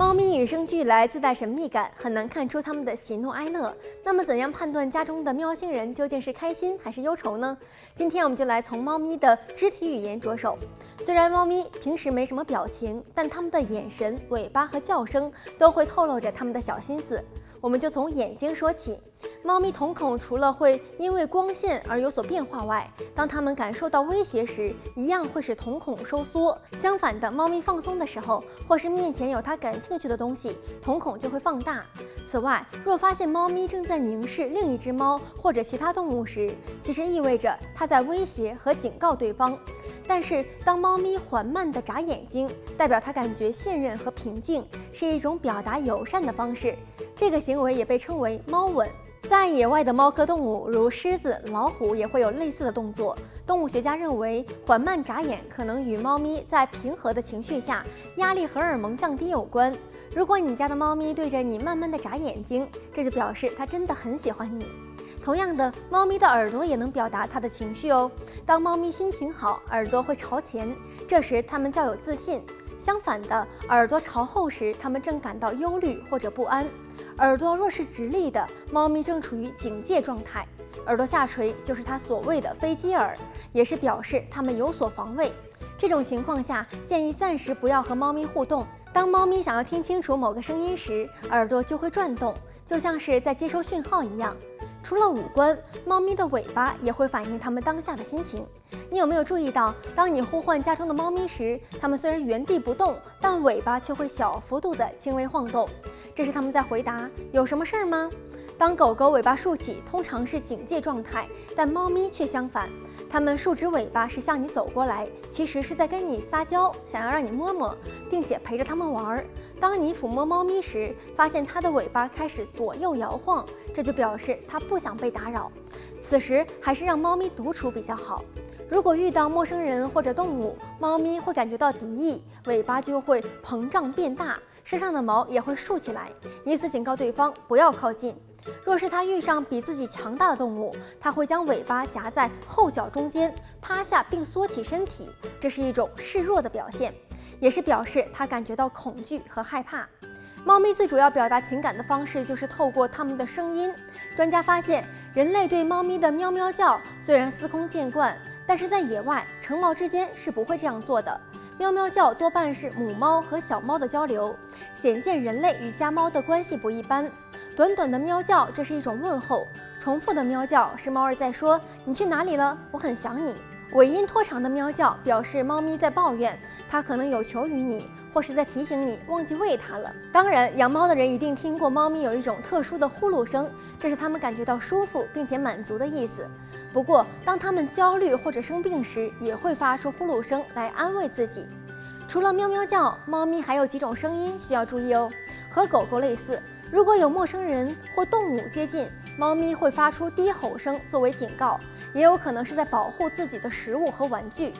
猫咪与生俱来自带神秘感，很难看出它们的喜怒哀乐。那么，怎样判断家中的喵星人究竟是开心还是忧愁呢？今天我们就来从猫咪的肢体语言着手。虽然猫咪平时没什么表情，但它们的眼神、尾巴和叫声都会透露着它们的小心思。我们就从眼睛说起。猫咪瞳孔除了会因为光线而有所变化外，当它们感受到威胁时，一样会使瞳孔收缩。相反的，猫咪放松的时候，或是面前有它感兴趣的东西，瞳孔就会放大。此外，若发现猫咪正在凝视另一只猫或者其他动物时，其实意味着它在威胁和警告对方。但是，当猫猫咪缓慢地眨眼睛，代表它感觉信任和平静，是一种表达友善的方式。这个行为也被称为猫吻。在野外的猫科动物，如狮子、老虎，也会有类似的动作。动物学家认为，缓慢眨眼可能与猫咪在平和的情绪下，压力荷尔蒙降低有关。如果你家的猫咪对着你慢慢地眨眼睛，这就表示它真的很喜欢你。同样的，猫咪的耳朵也能表达它的情绪哦。当猫咪心情好，耳朵会朝前，这时它们较有自信；相反的，耳朵朝后时，它们正感到忧虑或者不安。耳朵若是直立的，猫咪正处于警戒状态；耳朵下垂就是它所谓的飞机耳，也是表示它们有所防卫。这种情况下，建议暂时不要和猫咪互动。当猫咪想要听清楚某个声音时，耳朵就会转动，就像是在接收讯号一样。除了五官，猫咪的尾巴也会反映它们当下的心情。你有没有注意到，当你呼唤家中的猫咪时，它们虽然原地不动，但尾巴却会小幅度的轻微晃动？这是它们在回答：“有什么事儿吗？”当狗狗尾巴竖起，通常是警戒状态，但猫咪却相反，它们竖直尾巴是向你走过来，其实是在跟你撒娇，想要让你摸摸，并且陪着它们玩儿。当你抚摸猫咪时，发现它的尾巴开始左右摇晃，这就表示它不想被打扰。此时还是让猫咪独处比较好。如果遇到陌生人或者动物，猫咪会感觉到敌意，尾巴就会膨胀变大。身上的毛也会竖起来，以此警告对方不要靠近。若是它遇上比自己强大的动物，它会将尾巴夹在后脚中间，趴下并缩起身体，这是一种示弱的表现，也是表示它感觉到恐惧和害怕。猫咪最主要表达情感的方式就是透过它们的声音。专家发现，人类对猫咪的喵喵叫虽然司空见惯，但是在野外，成猫之间是不会这样做的。喵喵叫多半是母猫和小猫的交流，显见人类与家猫的关系不一般。短短的喵叫，这是一种问候；重复的喵叫是猫儿在说“你去哪里了？我很想你”。尾音拖长的喵叫表示猫咪在抱怨，它可能有求于你。或是在提醒你忘记喂它了。当然，养猫的人一定听过猫咪有一种特殊的呼噜声，这是它们感觉到舒服并且满足的意思。不过，当它们焦虑或者生病时，也会发出呼噜声来安慰自己。除了喵喵叫，猫咪还有几种声音需要注意哦。和狗狗类似，如果有陌生人或动物接近，猫咪会发出低吼声作为警告，也有可能是在保护自己的食物和玩具。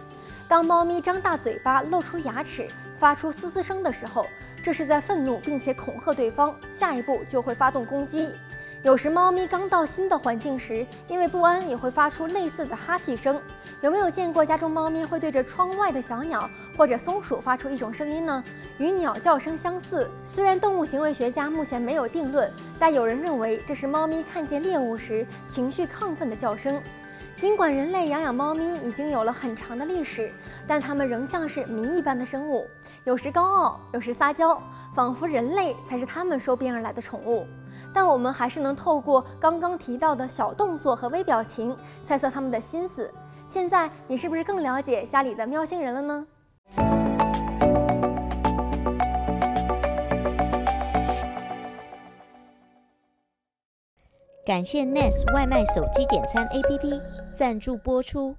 当猫咪张大嘴巴，露出牙齿，发出嘶嘶声的时候，这是在愤怒并且恐吓对方，下一步就会发动攻击。有时猫咪刚到新的环境时，因为不安也会发出类似的哈气声。有没有见过家中猫咪会对着窗外的小鸟或者松鼠发出一种声音呢？与鸟叫声相似。虽然动物行为学家目前没有定论，但有人认为这是猫咪看见猎物时情绪亢奋的叫声。尽管人类养养猫咪已经有了很长的历史，但它们仍像是谜一般的生物，有时高傲，有时撒娇，仿佛人类才是它们收编而来的宠物。但我们还是能透过刚刚提到的小动作和微表情，猜测他们的心思。现在你是不是更了解家里的喵星人了呢？感谢 Nest 外卖手机点餐 APP。赞助播出。